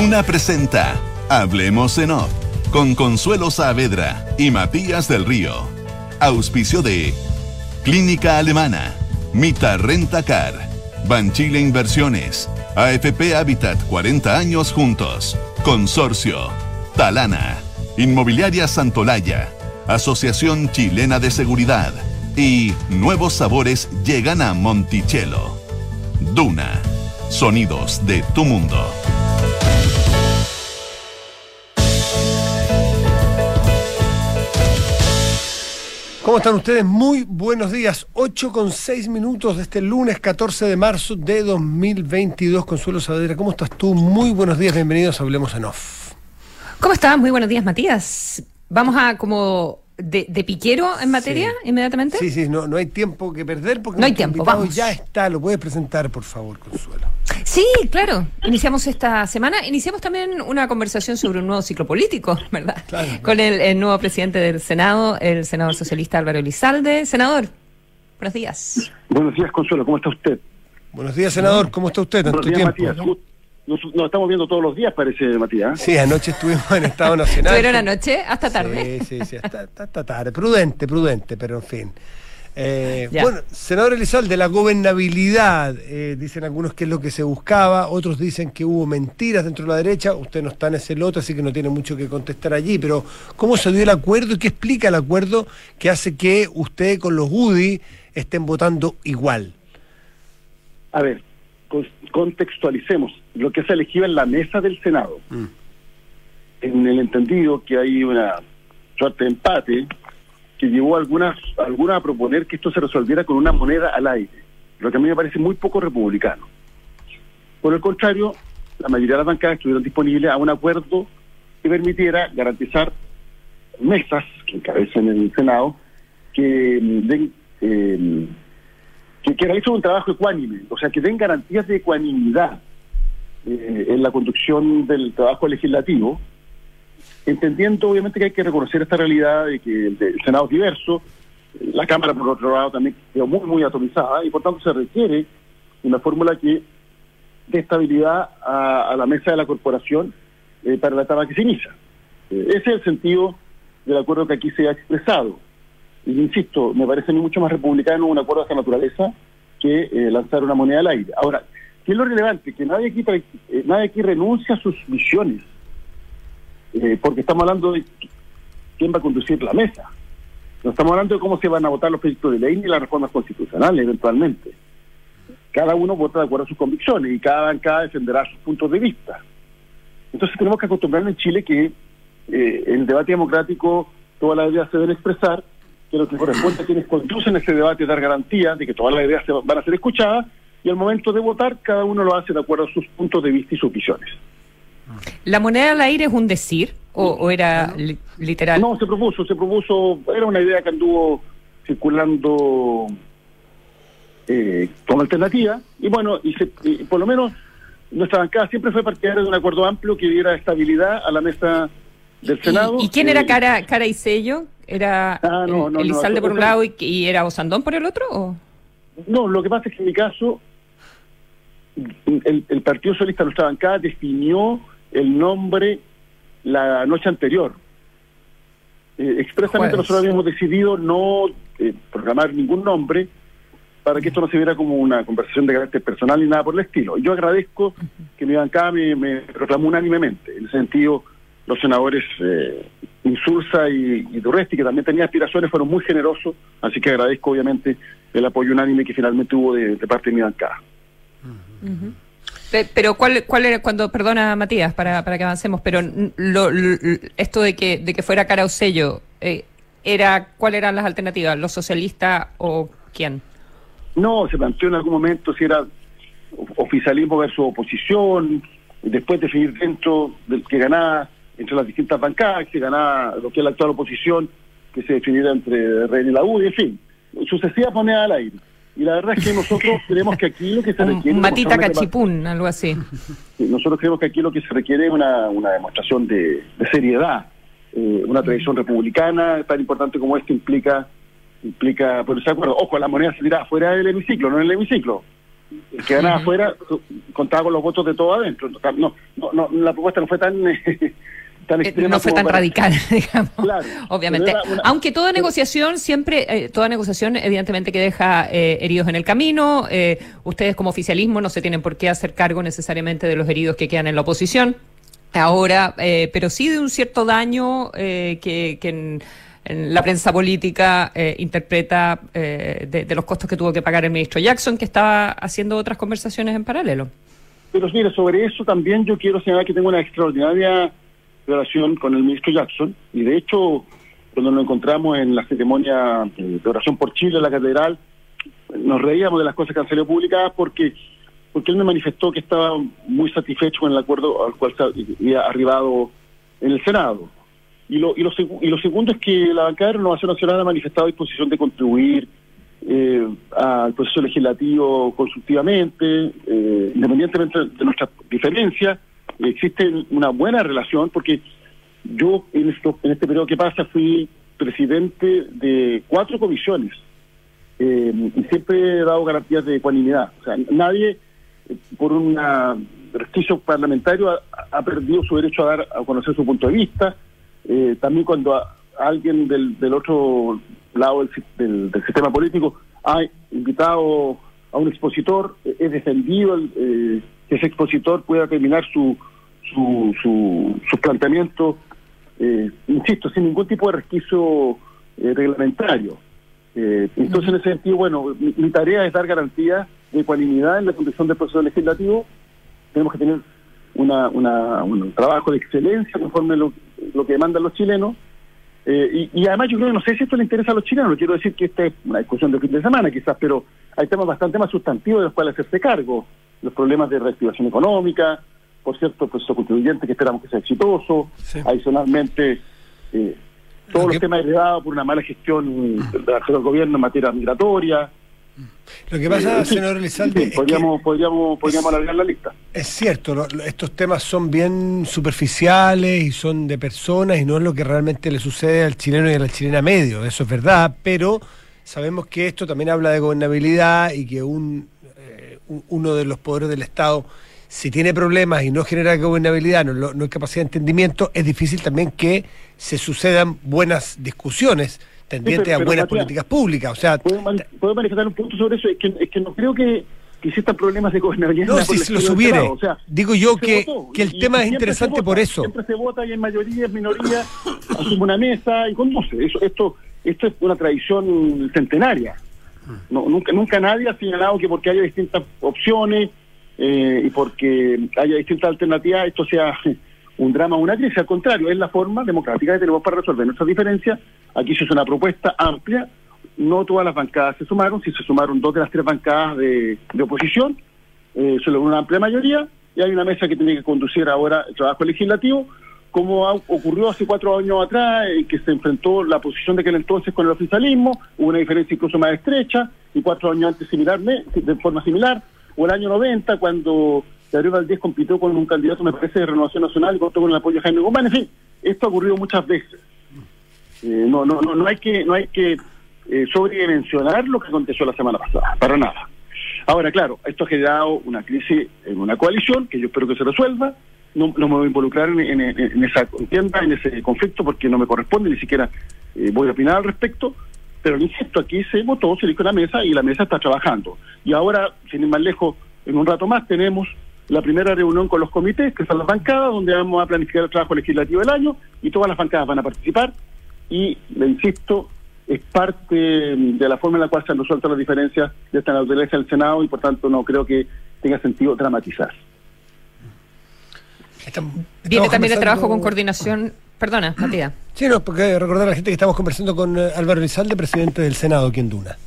Duna presenta Hablemos en Off con Consuelo Saavedra y Matías del Río. Auspicio de Clínica Alemana, Mita Renta Car, Banchile Inversiones, AFP Habitat 40 años juntos, Consorcio, Talana, Inmobiliaria Santolaya, Asociación Chilena de Seguridad y Nuevos Sabores llegan a Monticello. Duna, sonidos de tu mundo. ¿Cómo están ustedes? Muy buenos días. 8 con 6 minutos de este lunes 14 de marzo de 2022. Consuelo Saavedra, ¿cómo estás tú? Muy buenos días, bienvenidos a Hablemos en Off. ¿Cómo estás? Muy buenos días, Matías. Vamos a como de, piquero en materia inmediatamente. Sí, sí, no, no hay tiempo que perder porque no hay tiempo, vamos. ya está. Lo puedes presentar, por favor, Consuelo. Sí, claro. Iniciamos esta semana. Iniciamos también una conversación sobre un nuevo ciclo político, ¿verdad? Con el, nuevo presidente del Senado, el senador socialista Álvaro Elizalde. Senador, buenos días. Buenos días, Consuelo. ¿Cómo está usted? Buenos días, senador. ¿Cómo está usted? Tanto tiempo. Matías. Nos, estamos viendo todos los días, parece, Matías. Sí, anoche estuvimos en Estado Nacional. ¿Estuvieron anoche? ¿Hasta tarde? Sí, sí, sí, hasta tarde. Prudente, prudente, pero en fin. Eh, bueno, senador Elizalde, la gobernabilidad, eh, dicen algunos que es lo que se buscaba, otros dicen que hubo mentiras dentro de la derecha, usted no está en ese lote, así que no tiene mucho que contestar allí, pero ¿cómo se dio el acuerdo y qué explica el acuerdo que hace que usted con los UDI estén votando igual? A ver, contextualicemos lo que se elegido en la mesa del Senado. Mm. En el entendido que hay una suerte de empate que llevó a algunas, algunas a proponer que esto se resolviera con una moneda al aire, lo que a mí me parece muy poco republicano. Por el contrario, la mayoría de las bancadas estuvieron disponibles a un acuerdo que permitiera garantizar mesas que encabezan el Senado que mm, den eh, que, que realicen un trabajo ecuánime, o sea, que den garantías de ecuanimidad eh, en la conducción del trabajo legislativo entendiendo obviamente que hay que reconocer esta realidad de que el, Senado es diverso, la Cámara por otro lado también quedó muy, muy atomizada y por tanto se requiere una fórmula que dé estabilidad a, la mesa de la corporación eh, para la etapa que se inicia. Eh, ese es el sentido del acuerdo que aquí se ha expresado. Y insisto, me parece mucho más republicano un acuerdo de esta naturaleza que eh, lanzar una moneda al aire. Ahora, ¿qué es lo relevante? Que nadie aquí, nadie aquí renuncia a sus visiones eh, porque estamos hablando de quién va a conducir la mesa. No estamos hablando de cómo se van a votar los proyectos de ley ni las reformas constitucionales eventualmente. Cada uno vota de acuerdo a sus convicciones y cada bancada defenderá sus puntos de vista. Entonces tenemos que acostumbrarnos en Chile que eh, el debate democrático todas las ideas se deben expresar, que lo que corresponde a quienes conducen ese debate es dar garantía de que todas las ideas se van a ser escuchadas y al momento de votar cada uno lo hace de acuerdo a sus puntos de vista y sus visiones. ¿La moneda al aire es un decir o, era literal? No, se propuso, se propuso, era una idea que anduvo circulando eh, como alternativa y bueno, y, por lo menos nuestra bancada siempre fue partidaria de un acuerdo amplio que diera estabilidad a la mesa del Senado. ¿Y, quién era eh, cara, cara y sello? ¿Era ah, Elizalde por un lado y, era Osandón por el otro? O? No, lo que pasa es que en mi caso el, el Partido Socialista, nuestra bancada, definió el nombre la noche anterior. Eh, expresamente nosotros habíamos decidido no eh, programar ningún nombre para que esto no se viera como una conversación de carácter personal ni nada por el estilo. Yo agradezco que mi bancada me, me proclamó unánimemente. En ese sentido, los senadores eh, Insulza y, y Durresti, que también tenían aspiraciones, fueron muy generosos, así que agradezco obviamente el apoyo unánime que finalmente hubo de, parte de mi bancada. Pero cuál, cuál era cuando, perdona Matías, para, para que avancemos, pero lo, esto de que, de que fuera cara o sello, eh, era, ¿cuáles eran las alternativas? ¿Los socialistas o quién? No, se planteó en algún momento si era oficialismo versus oposición, después definir dentro del que ganaba entre las distintas bancadas, que ganaba lo que es la actual oposición, que se definiera entre REN y la UDI, en fin, sucesiva moneda al aire. Y la verdad es que nosotros creemos que aquí lo que se requiere... Un matita cachipún, algo así. nosotros creemos que aquí lo que se requiere es una, una demostración de, seriedad. Eh, una tradición republicana tan importante como esta implica implica ponerse de acuerdo. Ojo, la moneda se dirá fuera del hemiciclo, no en el hemiciclo. el que ganaba afuera contaba con los votos de todo adentro. No, no, no la propuesta no fue tan... Tan eh, no fue tan radical, digamos. Claro, obviamente. Aunque toda negociación siempre, eh, toda negociación evidentemente que deja eh, heridos en el camino. ustedes como oficialismo no se tienen por qué hacer cargo necesariamente de los heridos que quedan en la oposición. Ahora, pero sí de un cierto daño que, que en, la prensa política interpreta de, de los costos que tuvo que pagar el ministro Jackson, que estaba haciendo otras conversaciones en paralelo. Pero mire, sobre eso también yo quiero señalar que tengo una extraordinaria relación con el ministro Jackson y de hecho cuando nos encontramos en la ceremonia de oración por Chile en la catedral nos reíamos de las cosas que han salido publicadas porque porque él me manifestó que estaba muy satisfecho con el acuerdo al cual se había arribado en el Senado. Y lo, y lo, y lo segundo es que la bancada de Renovación Nacional ha manifestado disposición de contribuir eh, al proceso legislativo constructivamente, eh, independientemente de nuestras diferencias, existe una buena relación porque yo en, esto, en este periodo que pasa fui presidente de cuatro comisiones eh, y siempre he dado garantías de ecuanimidad. O sea, nadie eh, por un resquicio parlamentario ha, perdido su derecho a dar a conocer su punto de vista. Eh, también cuando alguien del, del otro lado del, del, sistema político ha invitado a un expositor, he defendido que ese expositor pueda terminar su, su, su, su planteamiento, eh, insisto, sin ningún tipo de resquicio eh, reglamentario. Eh, entonces, en ese sentido, bueno, mi, tarea es dar garantía de ecuanimidad en la conducción del proceso legislativo. Tenemos que tener una, una, un trabajo de excelencia conforme lo, lo que demandan los chilenos. y, y, además yo creo que no sé si esto le interesa a los chilenos, no quiero decir que esta es una discusión de fin de semana quizás, pero hay temas bastante más sustantivos de los cuales hacerse cargo, los problemas de reactivación económica, por cierto, el proceso constituyente que esperamos que sea exitoso. Adicionalmente, eh, todos los temas heredados por una mala gestión del gobierno en materia migratoria. Lo que pasa, eh, señor Elizalde, podríamos, podríamos, podríamos alargar la lista. Es cierto, estos temas son bien superficiales y son de personas y no es lo que realmente le sucede al chileno y a la chilena medio, eso es verdad, pero sabemos que esto también habla de gobernabilidad y que un, uno de los poderes del Estado si tiene problemas y no genera gobernabilidad, no, no hay capacidad de entendimiento, es difícil también que se sucedan buenas discusiones tendientes a buenas políticas públicas. O sea, ¿puedo, manifestar un punto sobre eso? Es que, es que no creo que, que existan problemas de gobernabilidad. No, si se los hubiere. O sea, Digo yo que, que el tema es interesante por eso. Siempre se vota y en mayoría, en minoría, asume una mesa y conoce. Eso, esto, esto es una tradición centenaria. No, nunca, nunca nadie ha señalado que porque haya distintas opciones eh, y porque haya distintas alternativas, esto sea un drama o una crisis. Al contrario, es la forma democrática que tenemos para resolver nuestras diferencias. Aquí se hizo una propuesta amplia, no todas las bancadas se sumaron, si se sumaron dos de las tres bancadas de, oposición, eh, se logró una amplia mayoría y hay una mesa que tiene que conducir ahora el trabajo legislativo, como ocurrió hace cuatro años atrás, en que se enfrentó la posición de aquel entonces con el oficialismo, hubo una diferencia incluso más estrecha, y cuatro años antes similarme, de forma similar, o el año 90, cuando Gabriel Valdés compitió con un candidato, me parece, de Renovación Nacional y contó con el apoyo de Jaime Guzmán. En fin, esto ha ocurrido muchas veces. Eh, no, no, no, no hay que, no hay que eh, sobredimensionar lo que aconteció la semana pasada, para nada. Ahora, claro, esto ha generado una crisis en una coalición que yo espero que se resuelva. No, no me voy a involucrar en, esa contienda, en ese conflicto, porque no me corresponde, ni siquiera eh, voy a opinar al respecto. Pero insisto, aquí se votó, se dijo la mesa y la mesa está trabajando. Y ahora, sin ir más lejos, en un rato más tenemos la primera reunión con los comités, que son las bancadas, donde vamos a planificar el trabajo legislativo del año y todas las bancadas van a participar. Y, le insisto, es parte de la forma en la cual se han resuelto las diferencias de esta naturaleza del Senado y, por tanto, no creo que tenga sentido dramatizar. Viene también el trabajo con coordinación Perdona, Matías. Sí, no, porque recordar a la gente que estamos conversando con eh, Álvaro Rizalde, presidente del Senado aquí en Duna.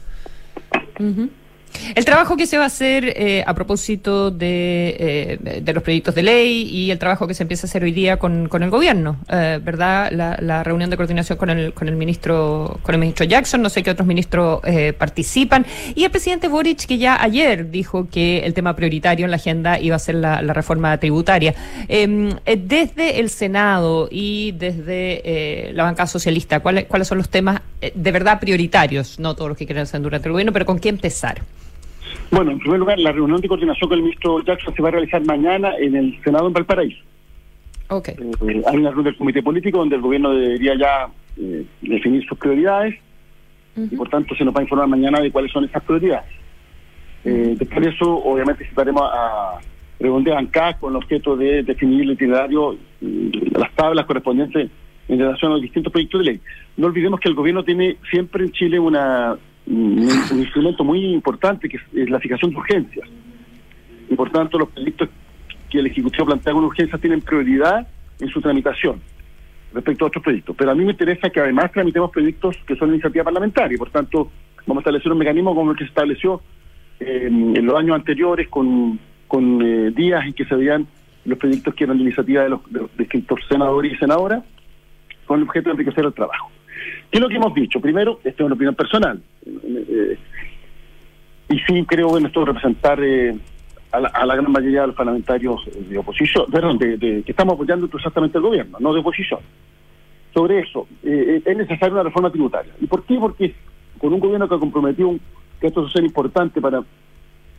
El trabajo que se va a hacer eh, a propósito de, eh, de, los proyectos de ley y el trabajo que se empieza a hacer hoy día con, el gobierno, eh, ¿verdad? La, reunión de coordinación con el, con el ministro con el ministro Jackson, no sé qué otros ministros participan, y el presidente Boric que ya ayer dijo que el tema prioritario en la agenda iba a ser la, reforma tributaria. Em, desde el Senado y desde la banca socialista, ¿cuáles, ¿cuáles son los temas de verdad prioritarios? No todos los que quieren hacer durante el gobierno, pero ¿con qué empezar? Bueno, en primer lugar, la reunión de coordinación con el ministro Jackson se va a realizar mañana en el Senado en Valparaíso. Okay. Eh, hay una reunión del comité político donde el gobierno debería ya eh, definir sus prioridades y por tanto se nos va a informar mañana de cuáles son esas prioridades. Eh, después de eso, obviamente, citaremos a reunión de bancada con el objeto de definir el itinerario, las tablas correspondientes en relación a los distintos proyectos de ley. No olvidemos que el gobierno tiene siempre en Chile una un, instrumento muy importante que es, la fijación de urgencias. Y por tanto, los proyectos que el Ejecutivo plantea con urgencias tienen prioridad en su tramitación respecto a otros proyectos. Pero a mí me interesa que además tramitemos proyectos que son iniciativa parlamentaria y por tanto vamos a establecer un mecanismo como el que se estableció en los años anteriores con, con eh, días en que se veían los proyectos que eran de iniciativa de los, distintos senadores y senadoras con el objeto de enriquecer el trabajo. ¿Qué es lo que hemos dicho? Primero, esto es una opinión personal. Eh, y sí creo bueno esto representar eh, a, la, gran mayoría de los parlamentarios de oposición, perdón, de, que estamos apoyando exactamente el gobierno, no de oposición. Sobre eso, eh, es necesaria una reforma tributaria. ¿Y por qué? Porque con un gobierno que ha comprometido que esto es importante para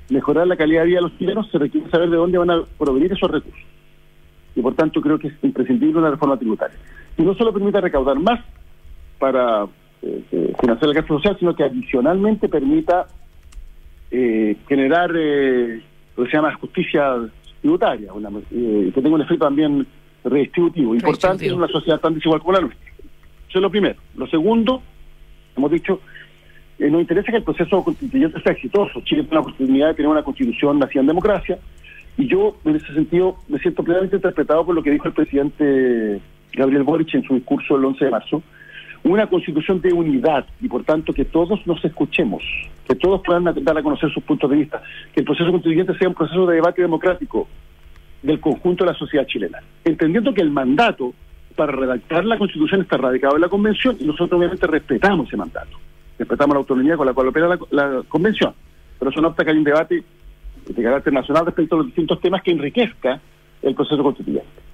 mejorar la calidad de vida de los chilenos, se requiere saber de dónde van a provenir esos recursos. Y por tanto creo que es imprescindible una reforma tributaria. Y no solo permite recaudar más para eh, eh, financiar el gasto social, sino que adicionalmente permita eh, generar eh, lo que se llama justicia tributaria, que tenga un efecto también redistributivo, importante en una sociedad tan desigual como la nuestra. Eso es lo primero. Lo segundo, hemos dicho, nos interesa que el proceso constituyente sea exitoso. Chile tiene la oportunidad de tener una constitución nacida en democracia, y yo, en ese sentido, me siento plenamente interpretado por lo que dijo el presidente Gabriel Boric en su discurso el 11 de marzo, una constitución de unidad y por tanto que todos nos escuchemos, que todos puedan dar a conocer sus puntos de vista, que el proceso constituyente sea un proceso de debate democrático del conjunto de la sociedad chilena, entendiendo que el mandato para redactar la constitución está radicado en la convención y nosotros obviamente respetamos ese mandato, respetamos la autonomía con la cual opera la, la convención, pero eso no obsta que hay un debate de carácter nacional respecto a los distintos temas que enriquezca el proceso constituyente.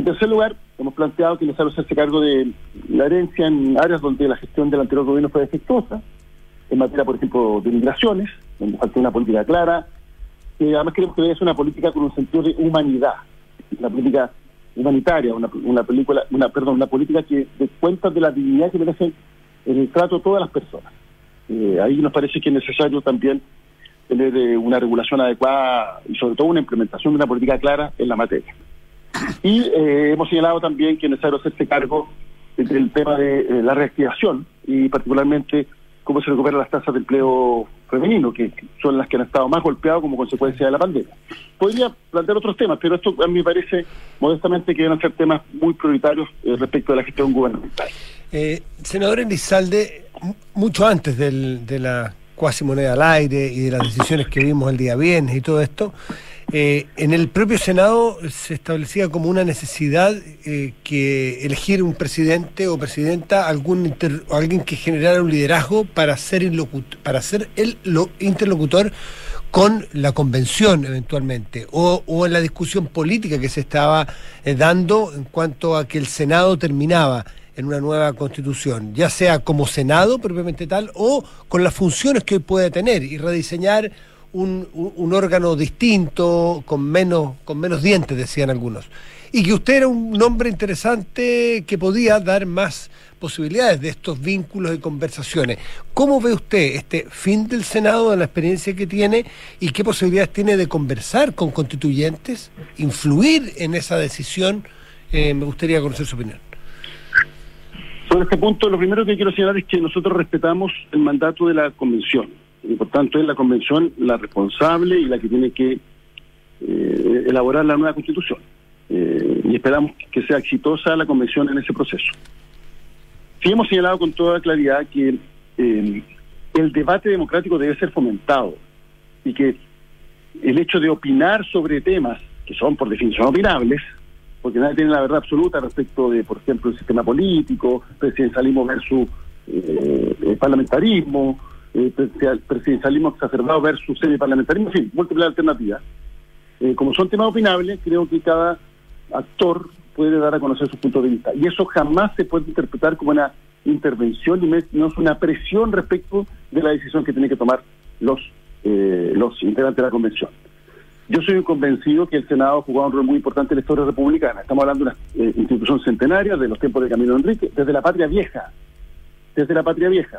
En tercer lugar, hemos planteado que es necesario hacerse cargo de la herencia en áreas donde la gestión del anterior gobierno fue defectuosa, en materia, por ejemplo, de migraciones, donde falta una política clara, además queremos que es una política con un sentido de humanidad, una política humanitaria, una, una película, una, perdón, una política que dé cuenta de la dignidad que merecen en el trato de todas las personas. Eh, ahí nos parece que es necesario también tener eh, una regulación adecuada y sobre todo una implementación de una política clara en la materia. Y eh, hemos señalado también que es necesario hacerse cargo del tema de eh, la reactivación y particularmente cómo se recuperan las tasas de empleo femenino, que son las que han estado más golpeadas como consecuencia de la pandemia. Podría plantear otros temas, pero esto a mí me parece modestamente que deben ser temas muy prioritarios eh, respecto de la gestión gubernamental. senador Elizalde, mucho antes del, de la cuasi moneda al aire y de las decisiones que vimos el día viernes y todo esto, eh, en el propio Senado se establecía como una necesidad eh, que elegir un presidente o presidenta, algún alguien que generara un liderazgo para ser, para ser el interlocutor con la convención eventualmente, o, en la discusión política que se estaba eh, dando en cuanto a que el Senado terminaba en una nueva constitución, ya sea como Senado propiamente tal, o con las funciones que hoy puede tener y rediseñar un, un, órgano distinto, con menos, con menos dientes, decían algunos. Y que usted era un hombre interesante que podía dar más posibilidades de estos vínculos y conversaciones. ¿Cómo ve usted este fin del Senado, de la experiencia que tiene y qué posibilidades tiene de conversar con constituyentes, influir en esa decisión? Eh, me gustaría conocer su opinión. Sobre este punto, lo primero que quiero señalar es que nosotros respetamos el mandato de la Convención y por tanto es la convención la responsable y la que tiene que eh, elaborar la nueva constitución. Eh, y esperamos que sea exitosa la convención en ese proceso. Sí hemos señalado con toda claridad que eh, el debate democrático debe ser fomentado y que el hecho de opinar sobre temas que son por definición opinables, porque nadie tiene la verdad absoluta respecto de, por ejemplo, el sistema político, presidencialismo versus eh, parlamentarismo, eh, presidencialismo exacerbado versus semi-parlamentarismo, en fin, múltiples alternativas. Eh, como son temas opinables, creo que cada actor puede dar a conocer su punto de vista. Y eso jamás se puede interpretar como una intervención y no es una presión respecto de la decisión que tienen que tomar los eh, los integrantes de la convención. Yo soy convencido que el Senado ha jugado un rol muy importante en la historia republicana. Estamos hablando de una eh, institución centenaria de los tiempos de Camilo Enrique, desde la patria vieja, desde la patria vieja.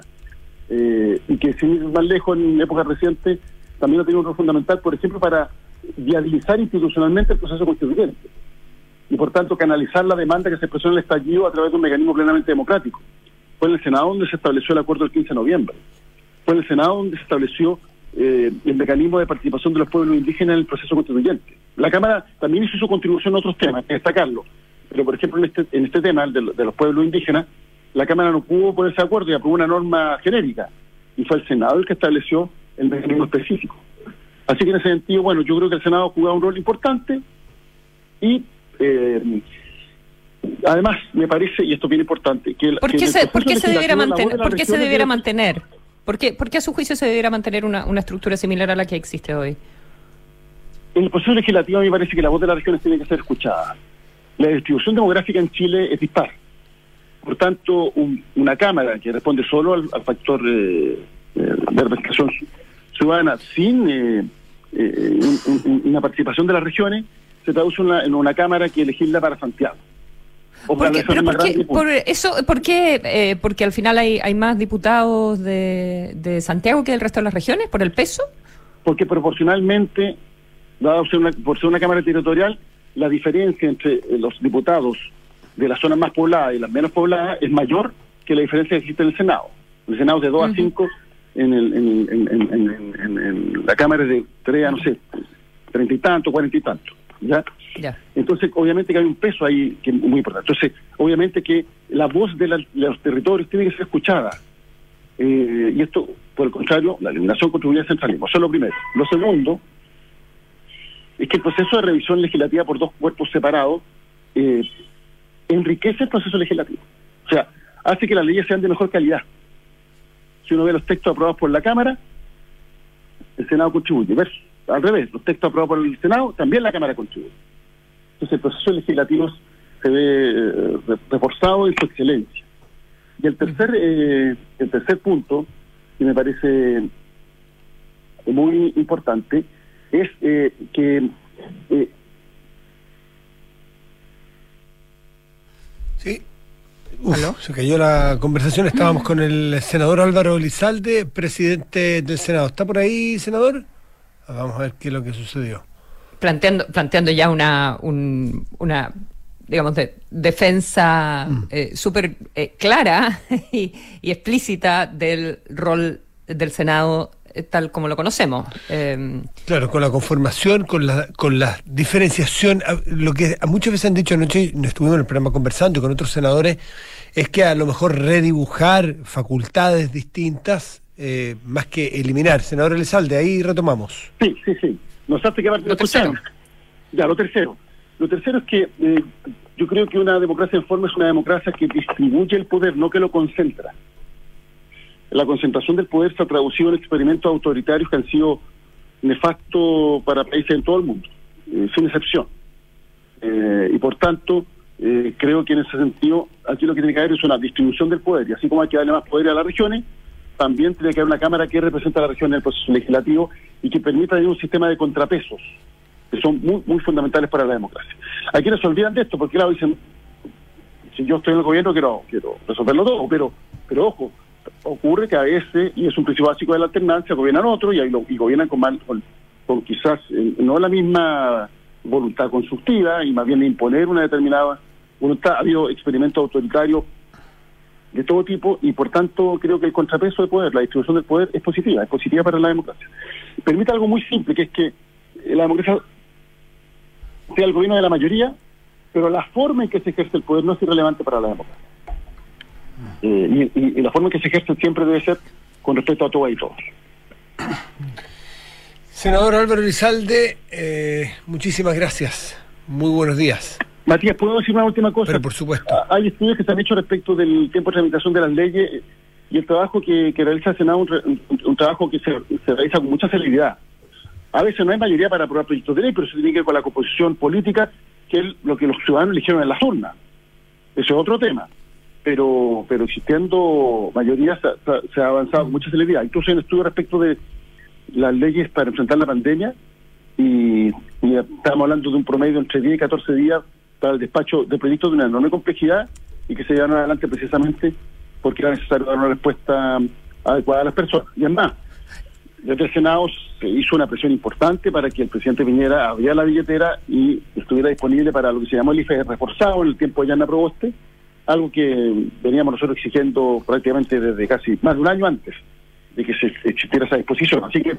Eh, y que sin ir más lejos en época reciente también ha tenido un rol fundamental, por ejemplo, para viabilizar institucionalmente el proceso constituyente y por tanto canalizar la demanda que se expresó en el estallido a través de un mecanismo plenamente democrático. Fue en el Senado donde se estableció el acuerdo del 15 de noviembre. Fue en el Senado donde se estableció eh, el mecanismo de participación de los pueblos indígenas en el proceso constituyente. La Cámara también hizo su contribución en otros temas, destacarlo. Pero, por ejemplo, en este, en este tema, el de, los pueblos indígenas, la Cámara no pudo ponerse de acuerdo y aprobó una norma genérica. Y fue el Senado el que estableció el mecanismo específico. Así que en ese sentido, bueno, yo creo que el Senado ha jugado un rol importante y eh, además me parece, y esto es bien importante, que... ¿Por qué, se, ¿por qué se debiera mantener? ¿Por qué se debiera mantener? ¿Por qué, a su juicio se debiera mantener una, una estructura similar a la que existe hoy? En el proceso legislativo me parece que la voz de las regiones tiene que ser escuchada. La distribución demográfica en Chile es dispar. Por tanto, una Cámara que responde solo al, factor eh, eh, de representación ciudadana sin eh, una participación de las regiones se traduce en una Cámara que legisla para Santiago. ¿Por qué, por eso, ¿por qué? Eh, porque al final hay, hay más diputados de, de Santiago que del resto de las regiones, por el peso. Porque proporcionalmente, dado ser una, por ser una Cámara Territorial, la diferencia entre eh, los diputados de las zonas más pobladas y las menos pobladas es mayor que la diferencia que existe en el Senado. En el Senado es de 2 a 5, en, el, en, en, en, la Cámara es de 3 a, no sé, 30 y tanto, 40 y tanto. ¿ya? Entonces, obviamente que hay un peso ahí que es muy importante. Entonces, obviamente que la voz de, los territorios tiene que ser escuchada. Eh, y esto, por el contrario, la eliminación contribuye al centralismo. Eso es lo primero. Lo segundo es que el proceso de revisión legislativa por dos cuerpos separados eh, enriquece el proceso legislativo. O sea, hace que las leyes sean de mejor calidad. Si uno ve los textos aprobados por la Cámara, el Senado contribuye. Al revés, los textos aprobados por el Senado, también la Cámara contribuye. Entonces el proceso legislativo se ve eh, reforzado en su excelencia. Y el tercer, eh, el tercer punto, que me parece muy importante, es eh, que Sí. se cayó la conversación. Estábamos con el senador Álvaro Lizalde, presidente del Senado. ¿Está por ahí, senador? Vamos a ver qué es lo que sucedió. Planteando, planteando ya una, una digamos, de defensa mm. eh, súper eh, clara y, explícita del rol del Senado tal como lo conocemos. Em, claro, con la conformación, con la, con la diferenciación, lo que muchas veces han dicho anoche, nos estuvimos en el programa conversando con otros senadores, es que a lo mejor redibujar facultades distintas eh, más que eliminar. Senador Elizalde, ahí retomamos. Sí, sí, sí. Nos hace que lo tercero. Ya, lo tercero. Lo tercero es que eh, yo creo que una democracia en forma es una democracia que distribuye el poder, no que lo concentra. La concentración del poder se ha traducido en experimentos autoritarios que han sido nefastos para países en todo el mundo, eh, sin excepción. y por tanto, creo que en ese sentido, aquí lo que tiene que haber es una distribución del poder, y así como hay que darle más poder a las regiones, también tiene que haber una Cámara que represente a la región en el proceso legislativo y que permita un sistema de contrapesos que son muy, muy fundamentales para la democracia. Hay quienes se olvidan de esto porque claro dicen, si yo estoy en el gobierno quiero, quiero resolverlo todo, pero, pero ojo, ocurre que a veces, y es un principio básico de la alternancia, gobiernan otros y, y gobiernan con, mal, con, quizás eh, no la misma voluntad constructiva y más bien imponer una determinada voluntad. Ha habido experimentos autoritarios de todo tipo y por tanto creo que el contrapeso de poder, la distribución del poder es positiva, es positiva para la democracia. Permite algo muy simple, que es que eh, la democracia sea el gobierno de la mayoría, pero la forma en que se ejerce el poder no es irrelevante para la democracia. Eh, y, la forma en que se ejerce siempre debe ser con respeto a todo y todos. Senador Álvaro Rizalde, eh, muchísimas gracias. Muy buenos días. Matías, ¿puedo decir una última cosa? Pero por supuesto. Ah, hay estudios que se han hecho respecto del tiempo de tramitación de las leyes y el trabajo que, realiza el Senado, un, un, trabajo que se, realiza con mucha celeridad. A veces no hay mayoría para aprobar proyectos de ley, pero eso tiene que ver con la composición política, que es lo que los ciudadanos eligieron en las urnas. Eso es otro tema. Pero pero existiendo mayoría se, ha avanzado con mucha celeridad. Incluso hay un estudio respecto de, las leyes para enfrentar la pandemia y, estamos hablando de un promedio entre 10 y 14 días para el despacho de proyectos de una enorme complejidad y que se llevan adelante precisamente porque era necesario dar una respuesta adecuada a las personas. Y además, desde el Senado se hizo una presión importante para que el presidente Piñera abriera la billetera y estuviera disponible para lo que se llamó el IFE reforzado en el tiempo de Yana Proboste, algo que veníamos nosotros exigiendo prácticamente desde casi más de un año antes de que se existiera esa disposición. Así que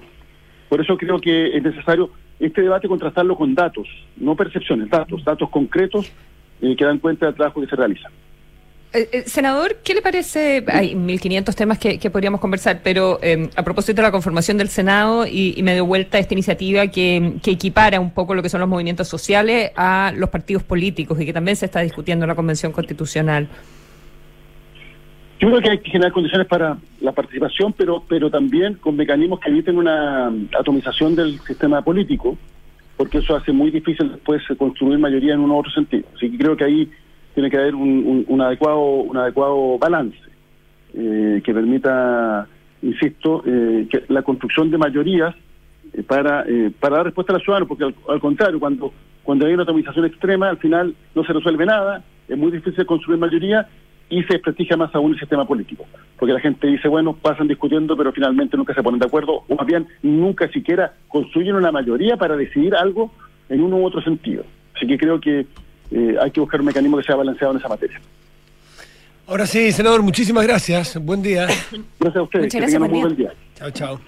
por eso creo que es necesario este debate contrastarlo con datos, no percepciones, datos, datos concretos eh, que dan cuenta del trabajo que se realiza. Eh, eh, senador, ¿qué le parece? Hay 1.500 temas que, podríamos conversar, pero em, a propósito de la conformación del Senado y, y me dio vuelta esta iniciativa que, equipara un poco lo que son los movimientos sociales a los partidos políticos y que también se está discutiendo en la Convención Constitucional. Yo creo que hay que generar condiciones para la participación, pero, pero también con mecanismos que eviten una atomización del sistema político, porque eso hace muy difícil después construir mayoría en un u otro sentido. Así que creo que ahí tiene que haber un, adecuado un adecuado balance eh, que permita, insisto, eh, que la construcción de mayorías eh, para para dar respuesta a los ciudadanos, porque al, contrario, cuando cuando hay una atomización extrema, al final no se resuelve nada, es muy difícil construir mayoría y se desprestigia más aún el sistema político, porque la gente dice, bueno, pasan discutiendo, pero finalmente nunca se ponen de acuerdo, o más bien nunca siquiera construyen una mayoría para decidir algo en uno u otro sentido. Así que creo que eh, hay que buscar un mecanismo que sea balanceado en esa materia. Ahora sí, senador, muchísimas gracias. Buen día. Gracias a ustedes. que tengan un muy buen día. Chao, chao.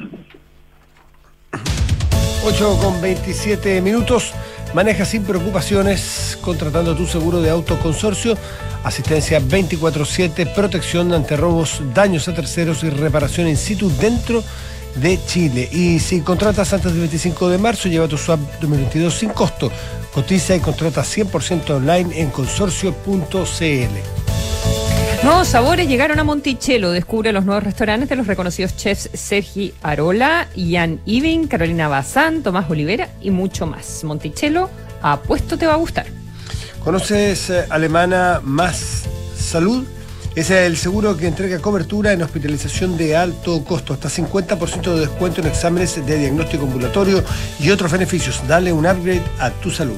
8 con 27 minutos. Maneja sin preocupaciones contratando tu seguro de autoconsorcio. Asistencia 24-7, protección ante robos, daños a terceros y reparación in situ dentro de Chile. Y si contratas antes del 25 de marzo, lleva tu SWAP 2022 sin costo. Cotiza y contrata 100% online en consorcio.cl. Nuevos sabores llegaron a Monticello. Descubre los nuevos restaurantes de los reconocidos chefs Sergi Arola, Ian Iving, Carolina Bazán, Tomás Olivera y mucho más. Monticello, apuesto te va a gustar. ¿Conoces eh, Alemana Más Salud? Es el seguro que entrega cobertura en hospitalización de alto costo, hasta 50% de descuento en exámenes de diagnóstico ambulatorio y otros beneficios. Dale un upgrade a tu salud.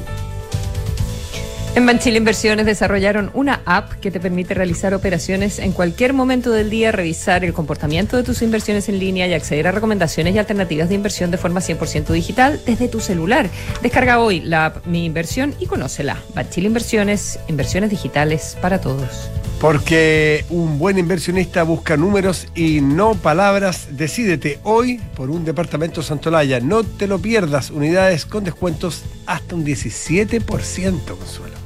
En Banchile Inversiones desarrollaron una app que te permite realizar operaciones en cualquier momento del día, revisar el comportamiento de tus inversiones en línea y acceder a recomendaciones y alternativas de inversión de forma 100% digital desde tu celular. Descarga hoy la app Mi Inversión y conócela. Banchile Inversiones, inversiones digitales para todos. Porque un buen inversionista busca números y no palabras. Decídete hoy por un departamento Santolaya. No te lo pierdas. Unidades con descuentos hasta un 17%, Consuelo.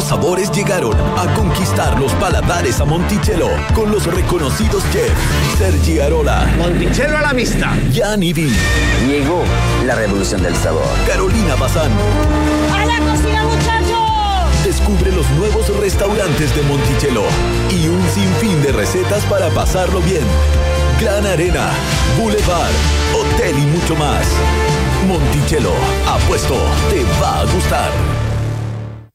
Nuevos sabores llegaron a conquistar los paladares a Monticello con los reconocidos chefs Sergi Arola. Monticello a la vista. Jan Ivi. Llegó la revolución del sabor. Carolina Bazán. ¡A la cocina, muchachos! Descubre los nuevos restaurantes de Monticello y un sinfín de recetas para pasarlo bien. Gran Arena, Boulevard, Hotel y mucho más. Monticello, apuesto, te va a gustar.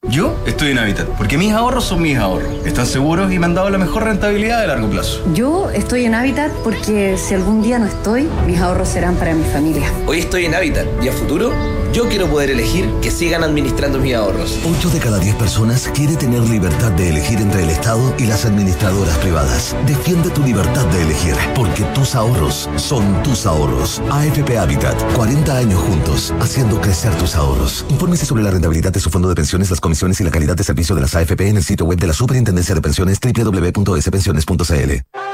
Yo estoy en Habitat, porque mis ahorros son mis ahorros. Están seguros y me han dado la mejor rentabilidad de largo plazo. Yo estoy en Habitat porque si algún día no estoy, mis ahorros serán para mi familia. Hoy estoy en Habitat y a futuro Yo quiero poder elegir que sigan administrando mis ahorros. 8 de cada 10 personas quiere tener libertad de elegir entre el Estado y las administradoras privadas. Defiende tu libertad de elegir, porque tus ahorros son tus ahorros. AFP Habitat, 40 años juntos, haciendo crecer tus ahorros. Infórmese sobre la rentabilidad de su fondo de pensiones, las comisiones y la calidad de servicio de las AFP en el sitio web de la Superintendencia de Pensiones www.spensiones.cl.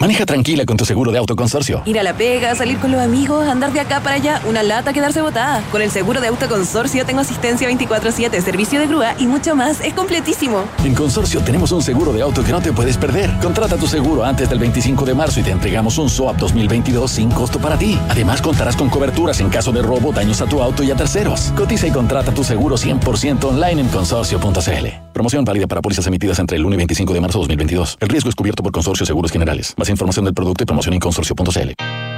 Maneja tranquila con tu seguro de autoconsorcio. Ir a la pega, salir con los amigos, andar de acá para allá, una lata, quedarse botada. Con el seguro de autoconsorcio tengo asistencia 24-7, servicio de grúa y mucho más. Es completísimo. En Consorcio tenemos un seguro de auto que no te puedes perder. Contrata tu seguro antes del 25 de marzo y te entregamos un SOAP 2022 sin costo para ti. Además, contarás con coberturas en caso de robo, daños a tu auto y a terceros. Cotiza y contrata tu seguro 100% online en consorcio.cl. Promoción válida para pólizas emitidas entre el 1 y 25 de marzo de 2022. El riesgo es cubierto por Consorcio Seguros Generales información del producto y promoción en consorcio.cl.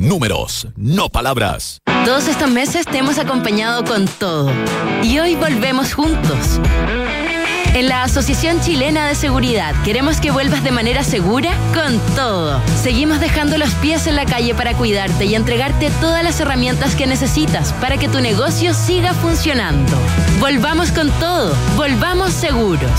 Números, no palabras. Todos estos meses te hemos acompañado con todo. Y hoy volvemos juntos. En la Asociación Chilena de Seguridad queremos que vuelvas de manera segura con todo. Seguimos dejando los pies en la calle para cuidarte y entregarte todas las herramientas que necesitas para que tu negocio siga funcionando. Volvamos con todo, volvamos seguros.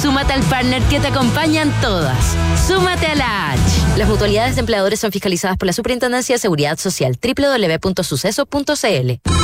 Súmate al partner que te acompañan todas. Súmate a la H. Las mutualidades de empleadores son fiscalizadas por la Superintendencia de Seguridad Social www.suceso.cl.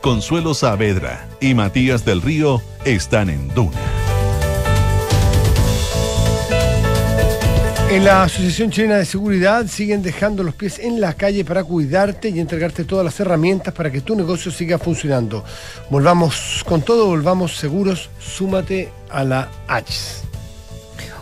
Consuelo Saavedra y Matías del Río están en Duna. En la Asociación Chilena de Seguridad siguen dejando los pies en la calle para cuidarte y entregarte todas las herramientas para que tu negocio siga funcionando. Volvamos con todo, volvamos seguros, súmate a la H.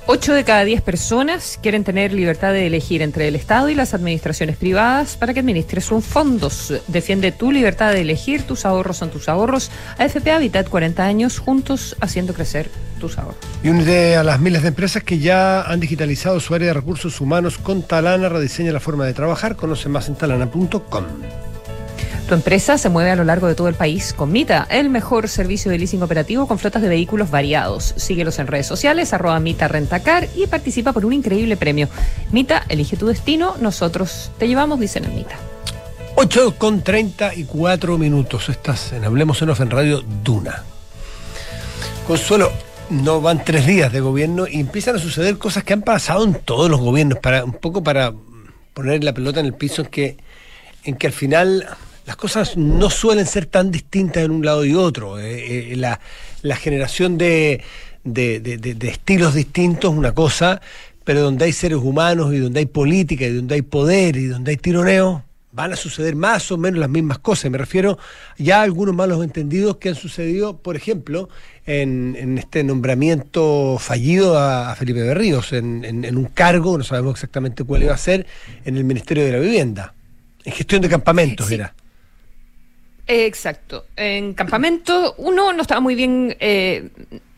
8 de cada 10 personas quieren tener libertad de elegir entre el Estado y las administraciones privadas para que administres sus fondos. Defiende tu libertad de elegir, tus ahorros son tus ahorros. AFP Habitat 40 años juntos haciendo crecer tus ahorros. Y únete a las miles de empresas que ya han digitalizado su área de recursos humanos con Talana, rediseña la forma de trabajar. Conoce más en talana.com. Tu empresa se mueve a lo largo de todo el país con Mita, el mejor servicio de leasing operativo con flotas de vehículos variados. Síguelos en redes sociales, arroba Mita Rentacar y participa por un increíble premio. Mita, elige tu destino, nosotros te llevamos, dicen en Mita. 8 con 34 minutos. Estás en Hablemos en Off Radio Duna. Consuelo, no van tres días de gobierno y empiezan a suceder cosas que han pasado en todos los gobiernos, para un poco para poner la pelota en el piso en que, en que al final las cosas no suelen ser tan distintas en un lado y otro. Eh, eh, la, generación de, de, estilos distintos es una cosa, pero donde hay seres humanos y donde hay política y donde hay poder y donde hay tironeo, van a suceder más o menos las mismas cosas. Me refiero ya a algunos malos entendidos que han sucedido, por ejemplo, en, este nombramiento fallido a, Felipe Berríos, en, en, un cargo, no sabemos exactamente cuál iba a ser, en el Ministerio de la Vivienda, en gestión de campamentos, era. Exacto. En campamento, uno no estaba muy bien, eh,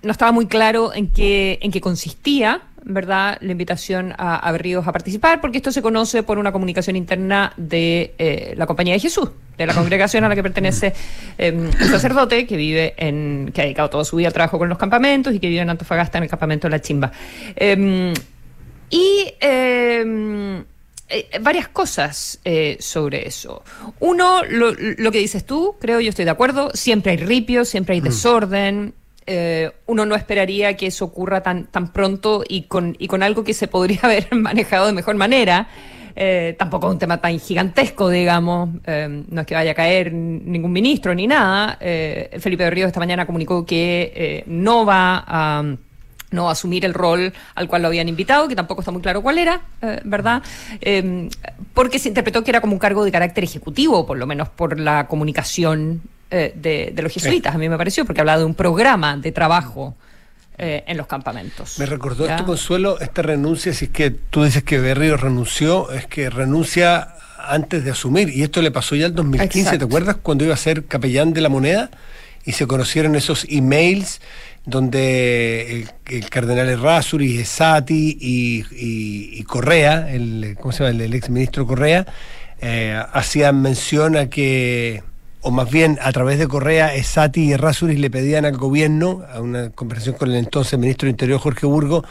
no estaba muy claro en qué, en qué consistía, ¿verdad?, la invitación a, a a participar, porque esto se conoce por una comunicación interna de eh, la Compañía de Jesús, de la congregación a la que pertenece eh, el sacerdote, que vive en, que ha dedicado toda su vida al trabajo con los campamentos y que vive en Antofagasta en el campamento de la Chimba. Eh, y eh, varias cosas eh, sobre eso. Uno, lo, lo que dices tú, creo yo estoy de acuerdo, siempre hay ripio, siempre hay desorden. Eh, uno no esperaría que eso ocurra tan, tan pronto y con, y con algo que se podría haber manejado de mejor manera. Tampoco es un tema tan gigantesco, digamos. Eh, no es que vaya a caer ningún ministro ni nada. Felipe de Río esta mañana comunicó que no va a no asumir el rol al cual lo habían invitado, que tampoco está muy claro cuál era, eh, ¿verdad? Eh, porque se interpretó que era como un cargo de carácter ejecutivo, por lo menos por la comunicación eh, de, de los jesuitas, a mí me pareció, porque hablaba de un programa de trabajo eh, en los campamentos. Me recordó ¿Ya? esto, Consuelo, esta renuncia, si es que tú dices que Berrío renunció, es que renuncia antes de asumir, y esto le pasó ya en 2015, Exacto. ¿te acuerdas? Cuando iba a ser capellán de la moneda y se conocieron esos emails donde el, cardenal Errázuriz, Esati y, y- y Correa, el, ¿cómo se llama? El exministro Correa, eh, hacían mención a que, o más bien a través de Correa, Esati y Errázuriz le pedían al gobierno, a una conversación con el entonces ministro de Interior Jorge Burgo,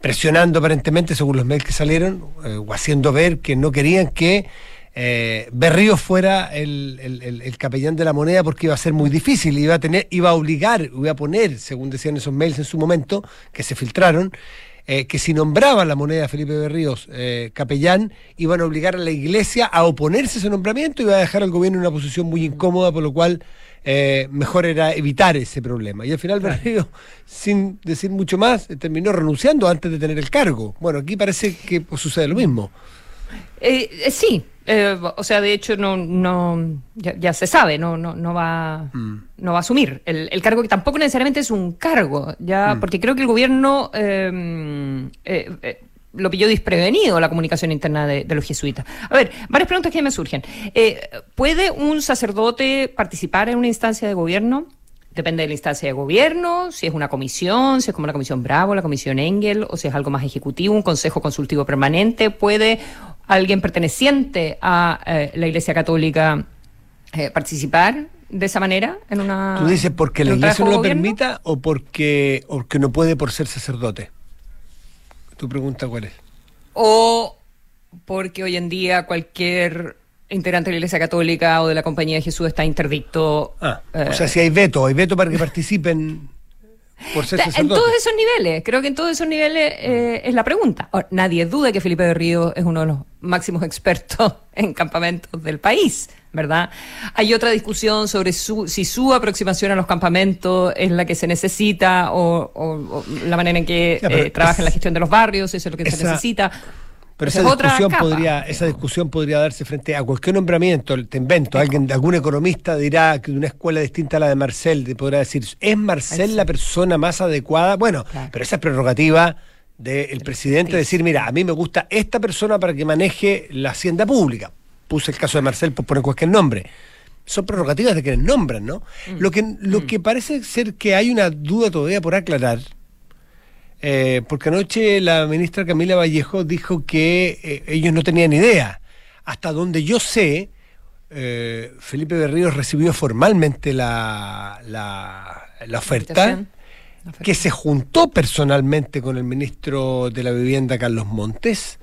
presionando aparentemente, según los mails que salieron, eh, o haciendo ver que no querían que eh, Berrío fuera el, el- el- el capellán de la moneda porque iba a ser muy difícil, iba a tener, iba a obligar, iba a poner, según decían esos mails en su momento, que se filtraron, eh, que si nombraban la moneda Felipe Berríos eh, capellán, iban a obligar a la iglesia a oponerse a ese nombramiento y iba a dejar al gobierno en una posición muy incómoda, por lo cual eh, mejor era evitar ese problema. Y al final Berrío, sin decir mucho más, terminó renunciando antes de tener el cargo. Bueno, aquí parece que pues, sucede lo mismo. Eh, eh, sí, eh, o sea, de hecho no, no, ya, ya se sabe, no, no, no va, no va a asumir el, el cargo que tampoco necesariamente es un cargo, ya, Mm. porque creo que el gobierno eh, eh, lo pilló desprevenido la comunicación interna de, de los jesuitas. A ver, varias preguntas que me surgen. ¿Puede un sacerdote participar en una instancia de gobierno? Depende de la instancia de gobierno, si es una comisión, si es como la comisión Bravo, la comisión Engel, o si es algo más ejecutivo, un consejo consultivo permanente. ¿Puede alguien perteneciente a eh, la Iglesia Católica eh, participar de esa manera en una. ¿Tú dices porque la iglesia no lo gobierno? permita o porque, o porque no puede por ser sacerdote? Tu pregunta cuál es. O porque hoy en día cualquier integrante de la Iglesia Católica o de la Compañía de Jesús está interdicto. Ah, eh, o sea, si hay veto, hay veto para que participen por ser en todos esos niveles, creo que en todos esos niveles eh, es la pregunta. Ahora, nadie duda que Felipe de Río es uno de los máximos expertos en campamentos del país, ¿verdad? Hay otra discusión sobre su, si su aproximación a los campamentos es la que se necesita o, o- o la manera en que Ya, eh, trabaja en la es- gestión de los barrios, si eso es lo que se necesita. Pero Esa discusión, capa. podría, esa discusión podría darse frente a cualquier nombramiento. Te invento, alguien, algún economista dirá que de una escuela distinta a la de Marcel, te podrá decir, ¿es Marcel la persona más adecuada? Bueno, pero esa es prerrogativa del presidente decir, mira, a mí me gusta esta persona para que maneje la hacienda pública. Puse el caso de Marcel por poner cualquier nombre. Son prerrogativas de quienes nombran, ¿no? Lo, que, lo que parece ser que hay una duda todavía por aclarar, eh, porque anoche la ministra Camila Vallejo dijo que eh, ellos no tenían idea. Hasta donde yo sé, eh, Felipe Berríos recibió formalmente la, la, la oferta, que se juntó personalmente con el ministro de la Vivienda, Carlos Montes,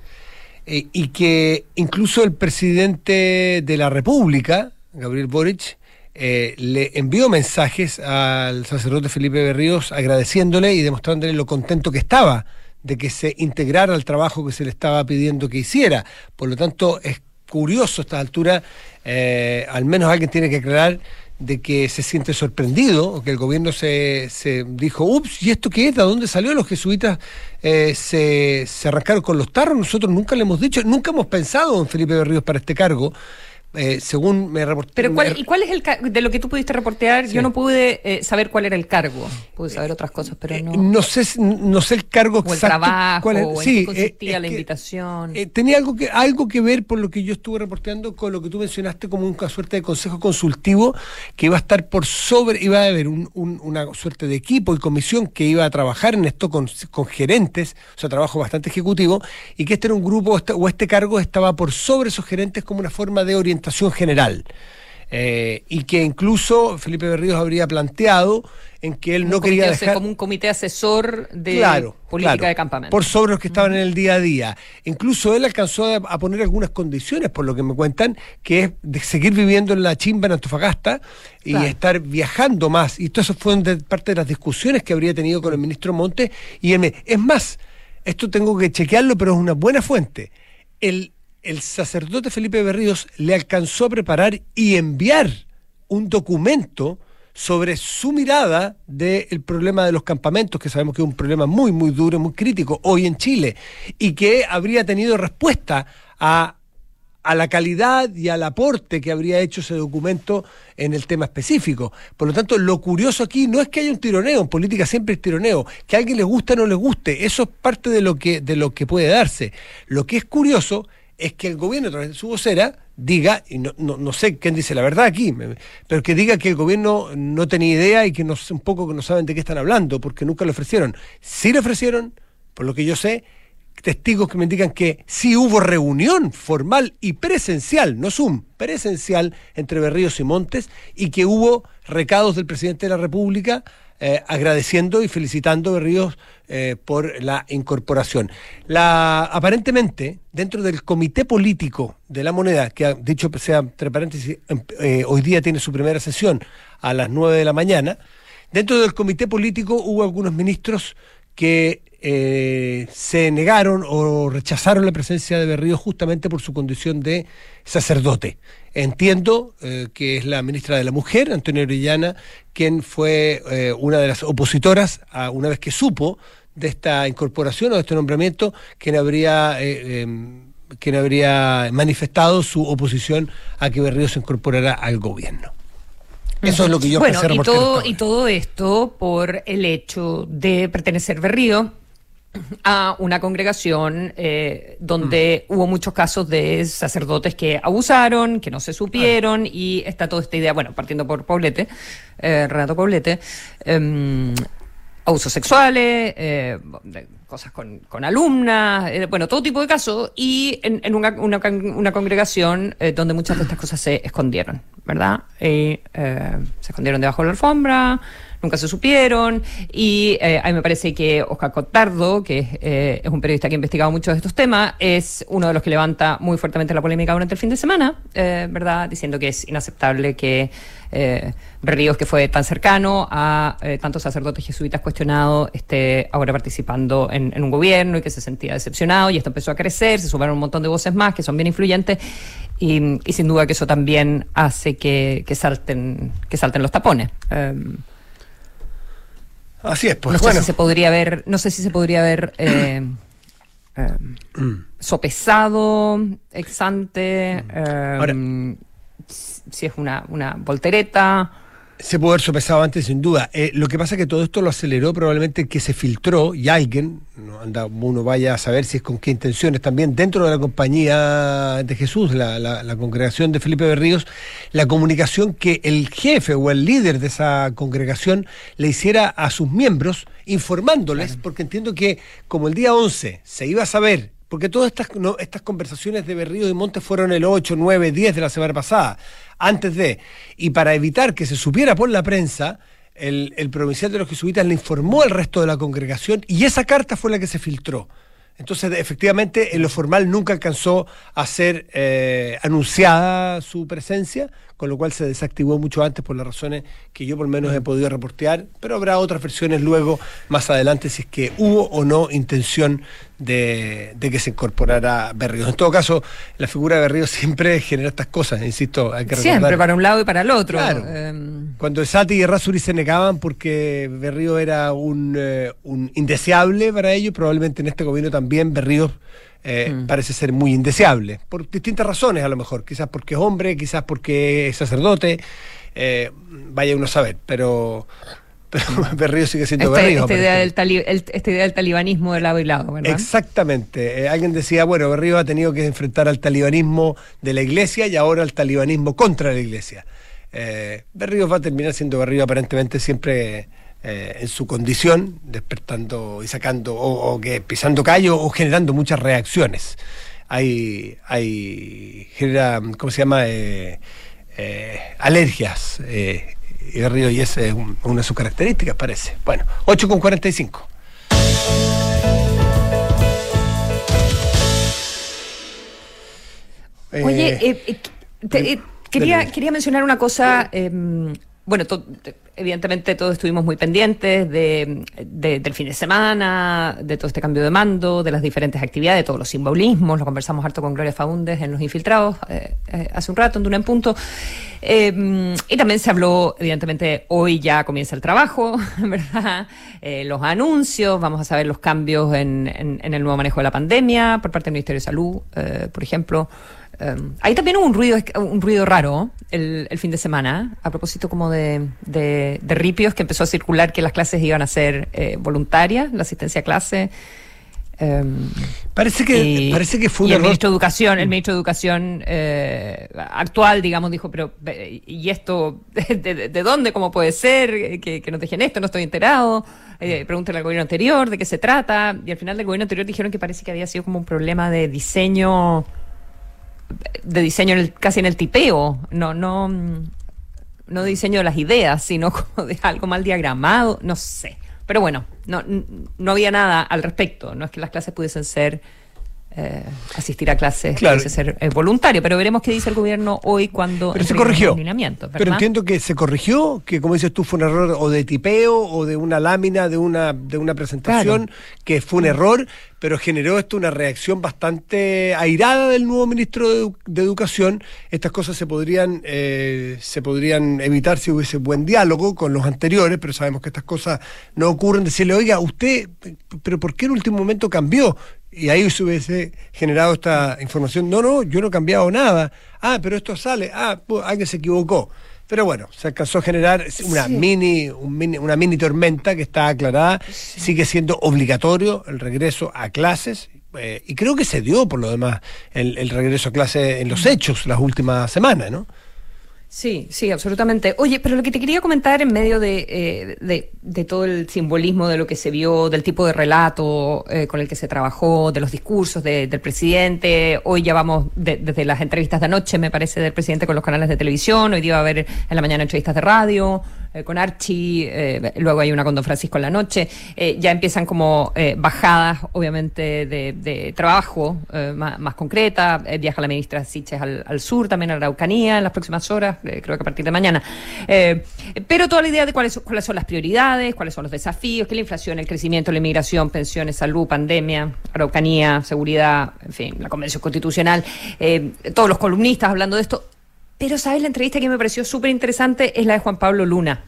eh, y que incluso el presidente de la República, Gabriel Boric, eh, le envió mensajes al sacerdote Felipe Berríos agradeciéndole y demostrándole lo contento que estaba de que se integrara al trabajo que se le estaba pidiendo que hiciera. Por lo tanto, es curioso a esta altura, eh, al menos alguien tiene que aclarar de que se siente sorprendido o que el gobierno se, se dijo, ups, ¿y esto qué es? ¿De dónde salió? Los jesuitas eh, se, se arrancaron con los tarros, nosotros nunca le hemos dicho, nunca hemos pensado en Felipe Berríos para este cargo, eh, según me reporté. Pero cuál, ¿y cuál es el de lo que tú pudiste reportear? Yo no pude eh, saber cuál era el cargo. Pude saber otras cosas, pero no. no sé, no sé el cargo o exacto. El trabajo, cuál sí, qué consistía la invitación. tenía algo que algo que ver por lo que yo estuve reporteando con lo que tú mencionaste como una suerte de consejo consultivo que iba a estar por sobre, iba a haber un, una suerte de equipo y comisión que iba a trabajar en esto con, con gerentes, o sea, trabajo bastante ejecutivo, y que este era un grupo o este cargo estaba por sobre esos gerentes como una forma de orientación general. Eh, y que incluso Felipe Berríos habría planteado en que él no quería dejar como un comité asesor de política de campamento. por sobre los que estaban en el día a día. Incluso él alcanzó a, poner algunas condiciones por lo que me cuentan que es de seguir viviendo en la chimba en Antofagasta y estar viajando más. Y todo eso fue parte de las discusiones que habría tenido con el ministro Montes y él me, es más esto tengo que chequearlo pero es una buena fuente. El el sacerdote Felipe Berríos le alcanzó a preparar y enviar un documento sobre su mirada del problema de los campamentos, que sabemos que es un problema muy, muy duro, muy crítico hoy en Chile, y que habría tenido respuesta a, a la calidad y al aporte que habría hecho ese documento en el tema específico. Por lo tanto, lo curioso aquí no es que haya un tironeo, en política siempre es tironeo, que a alguien le guste o no le guste, eso es parte de lo que, de lo que puede darse. Lo que es curioso que el gobierno, a través de su vocera, diga, y no, no, sé quién dice la verdad aquí, pero que diga que el gobierno no tenía idea y que no, un poco que no saben de qué están hablando, porque nunca lo ofrecieron. Sí lo ofrecieron, por lo que yo sé, testigos que me indican que sí hubo reunión formal y presencial, no Zoom, presencial entre Berríos y Montes, y que hubo recados del presidente de la República eh, agradeciendo y felicitando a Berríos eh, por la incorporación. La, aparentemente, dentro del comité político de la moneda, que ha dicho sea entre paréntesis, em, eh, hoy día tiene su primera sesión a las 9 de la mañana, dentro del comité político hubo algunos ministros que eh, se negaron o rechazaron la presencia de Berrío justamente por su condición de sacerdote. Entiendo eh, que es la ministra de la Mujer, Antonio Orellana, quien fue eh, una de las opositoras a, una vez que supo de esta incorporación o de este nombramiento, quien habría, em, quien habría manifestado su oposición a que Berrío se incorporara al gobierno. Eso es lo que yo bueno, y todo, y todo esto por el hecho de pertenecer Berrío a una congregación eh, donde mm. hubo muchos casos de sacerdotes que abusaron, que no se supieron, y está toda esta idea, bueno, partiendo por Poblete, eh, Renato Poblete, em, abusos sexuales, eh, cosas con, con alumnas, bueno, todo tipo de casos, y en, una, una, una, congregación donde muchas de estas cosas se escondieron, ¿verdad? se escondieron debajo de la alfombra, nunca se supieron. Y eh, a mí me parece que Oscar Cotardo, que eh, es un periodista que ha investigado mucho de estos temas, es uno de los que levanta muy fuertemente la polémica durante el fin de semana, eh, ¿verdad? Diciendo que es inaceptable que eh, Ríos, que fue tan cercano a tantos sacerdotes jesuitas cuestionados, esté ahora participando en, un gobierno y que se sentía decepcionado. Y esto empezó a crecer, se sumaron un montón de voces más que son bien influyentes. Y, sin duda que eso también hace que, salten que salten los tapones. Así es, pues. No sé si se podría ver, no sé si se podría ver eh, eh, sopesado, exante, eh, si es una, una voltereta. Se pudo haber sopesado antes, sin duda. Eh, lo que pasa es que todo esto lo aceleró probablemente que se filtró y alguien, no anda, uno vaya a saber si es con qué intenciones también, dentro de la compañía de Jesús, la, congregación de Felipe Berríos, la comunicación que el jefe o el líder de esa congregación le hiciera a sus miembros, informándoles, porque entiendo que como el día 11 se iba a saber porque todas estas, estas conversaciones de Berrío y Montes fueron el 8, 9, 10 de la semana pasada, antes de. Y para evitar que se supiera por la prensa, el, el provincial de los jesuitas le informó al resto de la congregación y esa carta fue la que se filtró. Entonces, efectivamente, en lo formal nunca alcanzó a ser eh, anunciada su presencia, con lo cual se desactivó mucho antes por las razones que yo por lo menos he podido reportear, pero habrá otras versiones luego, más adelante, si es que hubo o no intención de, que se incorporara Berríos. En todo caso, la figura de Berríos siempre genera estas cosas, insisto, hay que recordar. Siempre, para un lado y para el otro. Claro. Em. Cuando Sati y Rasuri se negaban porque Berríos era un, eh, un indeseable para ellos, probablemente en este gobierno también Berríos eh, mm. parece ser muy indeseable, por distintas razones a lo mejor, quizás porque es hombre, quizás porque es sacerdote, eh, vaya uno a saber, pero, pero Berrío sigue siendo este, Berrío. Esta idea, del esta idea del talibanismo de lado y lado, ¿verdad? Exactamente. Eh, alguien decía, bueno, Berrío ha tenido que enfrentar al talibanismo de la iglesia y ahora al talibanismo contra la iglesia. Eh, Berrío va a terminar siendo Berrío aparentemente siempre eh, en su condición, despertando y sacando, o, que pisando callo o generando muchas reacciones. Hay, hay genera, ¿cómo se llama? Eh, alergias. Y el río y esa es una de sus características, parece. Bueno, 8 con 45. Oye, quería, quería mencionar una cosa. Bueno, evidentemente todos estuvimos muy pendientes de, del fin de semana, de todo este cambio de mando, de las diferentes actividades, de todos los simbolismos. Lo conversamos harto con Gloria Faúndez en Los Infiltrados eh, eh, hace un rato, en un en punto. Eh, y también se habló, evidentemente, hoy ya comienza el trabajo, ¿verdad? los anuncios, vamos a saber los cambios en, en, el nuevo manejo de la pandemia por parte del Ministerio de Salud, por ejemplo. Um, ahí también hubo un ruido, un ruido raro el, fin de semana, a propósito como de, de, ripios que empezó a circular que las clases iban a ser eh, voluntarias, la asistencia a clase. Em, parece que parece que fue el ministro de educación el ministro de educación eh, actual digamos dijo pero y esto de, dónde cómo puede ser que, que, nos dejen esto no estoy enterado. Eh, pregúntale al gobierno anterior de qué se trata y al final del gobierno anterior dijeron que parece que había sido como un problema de diseño de diseño casi en el tipeo, no, no, no diseño de las ideas, sino como de algo mal diagramado, no sé. Pero bueno, no, no había nada al respecto, no es que las clases pudiesen ser eh, asistir a clases, claro. ser eh, voluntario, pero veremos qué dice el gobierno hoy cuando pero se corrigió. Pero entiendo que se corrigió, que como dices tú fue un error o de tipeo o de una lámina de una de una presentación que fue un error, pero generó esto una reacción bastante airada del nuevo ministro de, Educación. Estas cosas se podrían eh, se podrían evitar si hubiese buen diálogo con los anteriores, pero sabemos que estas cosas no ocurren. Decirle, oiga, usted, pero ¿por qué en último momento cambió? Y ahí se hubiese generado esta información. No, no, yo no he cambiado nada. Ah, pero esto sale. Ah, alguien se equivocó. Pero bueno, se alcanzó a generar una mini, una mini tormenta que está aclarada. Sigue siendo obligatorio el regreso a clases. Eh, y creo que se dio, por lo demás, el, el regreso a clases en los hechos las últimas semanas, ¿no? Sí, sí, absolutamente. Oye, pero lo que te quería comentar en medio de, eh, de, todo el simbolismo de lo que se vio, del tipo de relato eh, con el que se trabajó, de los discursos del presidente, hoy ya vamos desde las entrevistas de anoche, me parece, del presidente con los canales de televisión, hoy día va a haber en la mañana entrevistas de radio, eh, con Archie, eh, luego hay una con Don Francisco en la noche, eh, ya empiezan como bajadas, obviamente, de, trabajo más, más, concreta, viaja la ministra Siches al, sur, también a Araucanía en las próximas horas, creo que a partir de mañana. pero toda la idea de cuáles, cuáles son las prioridades, cuáles son los desafíos, que la inflación, el crecimiento, la inmigración, pensiones, salud, pandemia, Araucanía, seguridad, en fin, la Convención Constitucional, todos los columnistas hablando de esto, pero, ¿sabes? La entrevista que me pareció súper interesante es la de Juan Pablo Luna.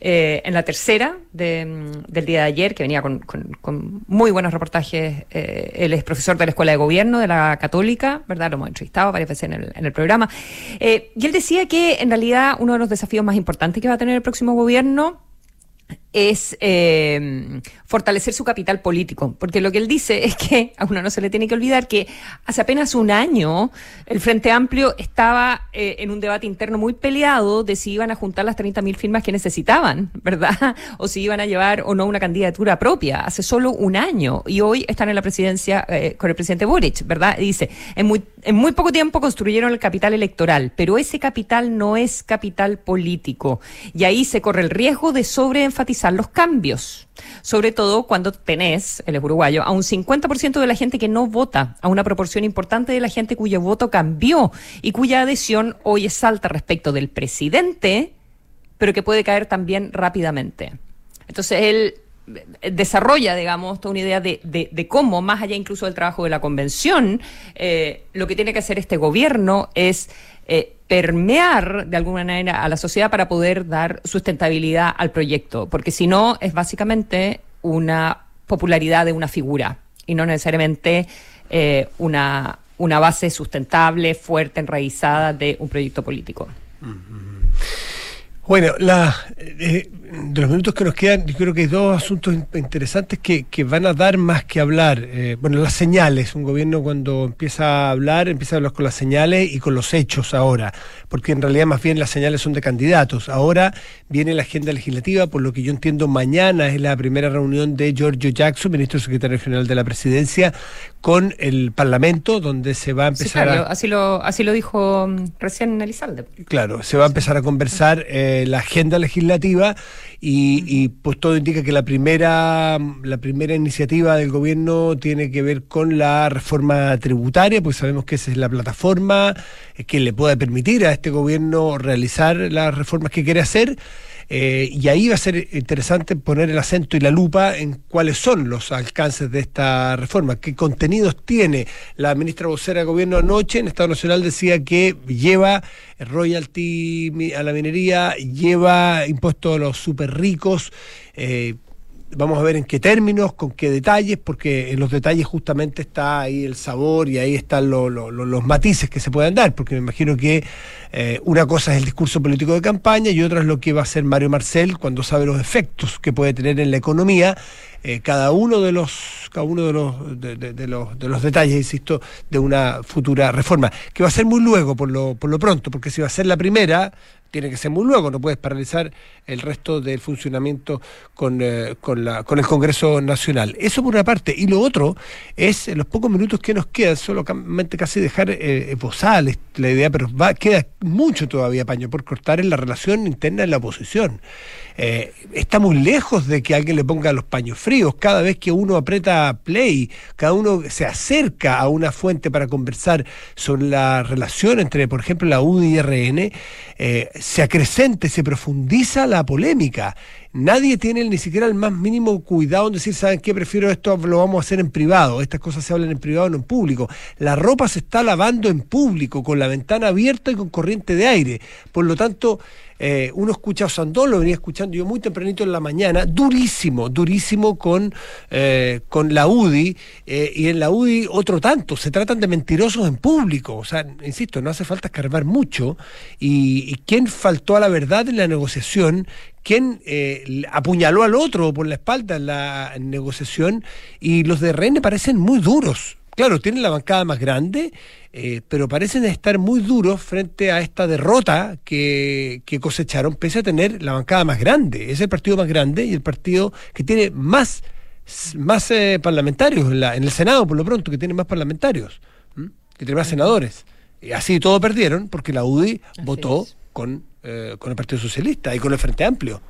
Eh, en la tercera del día de ayer, que venía con, muy buenos reportajes. Eh, él es profesor de la Escuela de Gobierno de la Católica, ¿verdad? Lo hemos entrevistado varias veces en el, en el programa. Eh, y él decía que en realidad uno de los desafíos más importantes que va a tener el próximo gobierno es eh, fortalecer su capital político, porque lo que él dice es que a uno no se le tiene que olvidar que hace apenas un año el Frente Amplio estaba eh, en un debate interno muy peleado de si iban a juntar las 30.000 firmas que necesitaban, ¿verdad? O si iban a llevar o no una candidatura propia, hace solo un año, y hoy están en la presidencia eh, con el presidente Boric, ¿verdad? Y dice, en muy, en muy poco tiempo construyeron el capital electoral, pero ese capital no es capital político, y ahí se corre el riesgo de sobreenfatizar los cambios, sobre todo cuando tenés, es uruguayo, a un 50% de la gente que no vota, a una proporción importante de la gente cuyo voto cambió y cuya adhesión hoy es alta respecto del presidente, pero que puede caer también rápidamente. Entonces él eh, desarrolla, digamos, toda una idea de, cómo, más allá incluso del trabajo de la convención, eh, lo que tiene que hacer este gobierno es eh, permear de alguna manera a la sociedad para poder dar sustentabilidad al proyecto, porque si no es básicamente una popularidad de una figura y no necesariamente eh, una, una base sustentable, fuerte, enraizada de un proyecto político. Bueno, la, eh, de los minutos que nos quedan, yo creo que hay dos asuntos interesantes que, que van a dar más que hablar. Eh, bueno, las señales. Un gobierno cuando empieza a hablar, empieza a hablar con las señales y con los hechos ahora, porque en realidad más bien las señales son de candidatos. Ahora viene la agenda legislativa, por lo que yo entiendo mañana es la primera reunión de Giorgio Jackson, ministro secretario general de la presidencia, con el Parlamento, donde se va a empezar a... Así lo, así lo dijo mm, recién Elizalde. Claro, se va a empezar a conversar eh, la agenda legislativa y, pues todo indica que la primera, la primera iniciativa del gobierno tiene que ver con la reforma tributaria, pues sabemos que esa es la plataforma eh, que le puede permitir a este gobierno realizar las reformas que quiere hacer. Eh, y ahí va a ser interesante poner el acento y la lupa en cuáles son los alcances de esta reforma, qué contenidos tiene. La ministra vocera de Gobierno anoche en Estado Nacional decía que lleva royalty a la minería, lleva impuestos a los super ricos. Eh, vamos a ver en qué términos, con qué detalles, porque en los detalles justamente está ahí el sabor y ahí están los matices que se pueden dar, porque me imagino que eh, una cosa es el discurso político de campaña y otra es lo que va a hacer Mario Marcel cuando sabe los efectos que puede tener en la economía eh, cada uno de los cada uno de los de, los de los detalles insisto de una futura reforma que va a ser muy luego por lo por lo pronto porque si va a ser la primera tiene que ser muy luego, no puedes paralizar el resto del funcionamiento con, eh, con, la, con el Congreso Nacional. Eso por una parte. Y lo otro es, en los pocos minutos que nos quedan, solamente casi dejar eh, la idea, pero va, queda mucho todavía paño por cortar en la relación interna de la oposición. Eh, está muy lejos de que alguien le ponga los paños fríos. Cada vez que uno aprieta play, cada uno se acerca a una fuente para conversar sobre la relación entre, por ejemplo, la UDI y RN, eh, se acrecente, se profundiza la polémica. Nadie tiene ni siquiera el más mínimo cuidado en decir, ¿saben qué? Prefiero esto, lo vamos a hacer en privado. Estas cosas se hablan en privado, no en público. La ropa se está lavando en público, con la ventana abierta y con corriente de aire. Por lo tanto, eh, uno escucha a Sandón, lo venía escuchando yo muy tempranito en la mañana, durísimo, durísimo con, eh, con la UDI, eh, y en la UDI otro tanto, se tratan de mentirosos en público, o sea, insisto, no hace falta escarbar mucho, y quién faltó a la verdad en la negociación, quién apuñaló al otro por la espalda en la negociación, y los de RN parecen muy duros, claro, tienen la bancada más grande, eh, pero parecen estar muy duros frente a esta derrota que, cosecharon, pese a tener la bancada más grande. Es el partido más grande y el partido que tiene más, más eh, parlamentarios en, el Senado, por lo pronto, que tiene más parlamentarios, que tiene más senadores. Y así todo perdieron porque la UDI votó con, eh, con el Partido Socialista y con el Frente Amplio.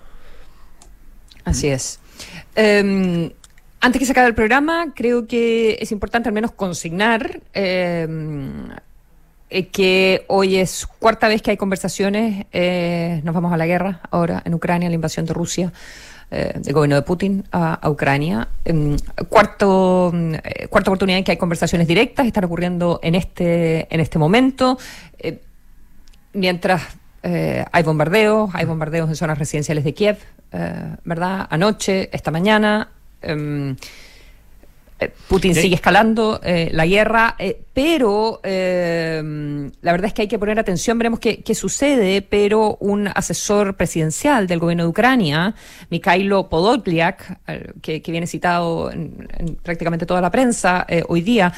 Así es. Em, antes que se acabe el programa, creo que es importante al menos consignar eh, eh, que hoy es cuarta vez que hay conversaciones, eh, nos vamos a la guerra ahora en Ucrania, la invasión de Rusia. del gobierno de Putin a, Ucrania. Em, cuarto, cuarta oportunidad en que hay conversaciones directas, están ocurriendo en este, en este momento. mientras hay bombardeos, hay bombardeos en zonas residenciales de Kiev, ¿verdad? Anoche, esta mañana, Um, Eh, Putin sigue escalando eh, la guerra, eh, pero la verdad es que hay que poner atención, veremos qué, sucede, pero un asesor presidencial del gobierno de Ucrania, Mikhailo Podolyak, que, viene citado en, prácticamente toda la prensa hoy día,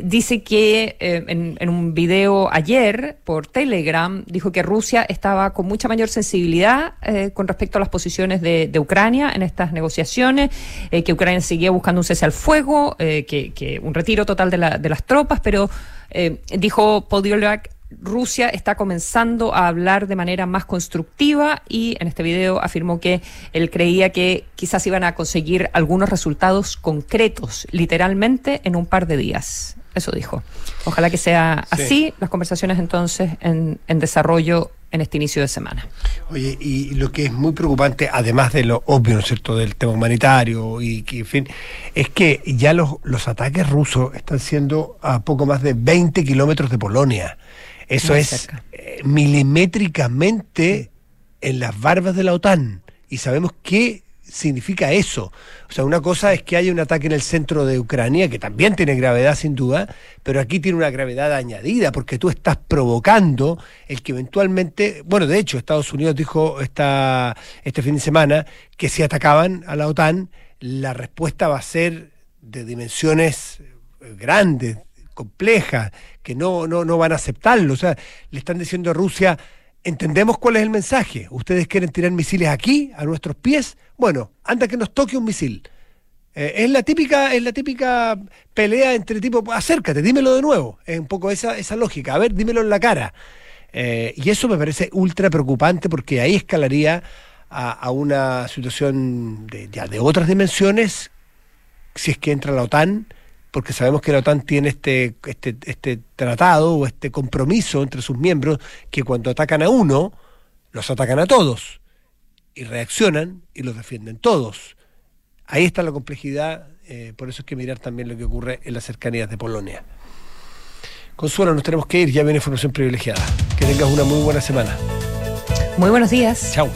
dice que en, un video ayer por Telegram dijo que Rusia estaba con mucha mayor sensibilidad con respecto a las posiciones de, de Ucrania en estas negociaciones, que Ucrania seguía buscando un cese al fuego, eh, que, un retiro total de, las tropas, pero eh, dijo Podolyak Rusia está comenzando a hablar de manera más constructiva y en este video afirmó que él creía que quizás iban a conseguir algunos resultados concretos, literalmente en un par de días. Eso dijo. Ojalá que sea así. Las conversaciones entonces en, en desarrollo en este inicio de semana. Oye, y lo que es muy preocupante, además de lo obvio, ¿no es cierto?, del tema humanitario y que, en fin, es que ya los, los ataques rusos están siendo a poco más de 20 kilómetros de Polonia. Eso es eh, milimétricamente en las barbas de la OTAN. Y sabemos que significa eso. O sea, una cosa es que haya un ataque en el centro de Ucrania, que también tiene gravedad sin duda, pero aquí tiene una gravedad añadida, porque tú estás provocando el que eventualmente, bueno, de hecho, Estados Unidos dijo esta, este fin de semana que si atacaban a la OTAN, la respuesta va a ser de dimensiones grandes, complejas, que no, no, no van a aceptarlo. O sea, le están diciendo a Rusia, entendemos cuál es el mensaje. Ustedes quieren tirar misiles aquí, a nuestros pies. Bueno, anda que nos toque un misil. Eh, es la típica, es la típica pelea entre tipo, acércate, dímelo de nuevo. Es un poco esa, esa lógica. A ver, dímelo en la cara. Eh, y eso me parece ultra preocupante porque ahí escalaría a, una situación de, de otras dimensiones si es que entra la OTAN porque sabemos que la OTAN tiene este, este, este tratado o este compromiso entre sus miembros que cuando atacan a uno, los atacan a todos y reaccionan y los defienden todos. Ahí está la complejidad, eh, por eso hay que mirar también lo que ocurre en las cercanías de Polonia. Consuelo, nos tenemos que ir, ya viene información privilegiada. Que tengas una muy buena semana. Muy buenos días. Chao.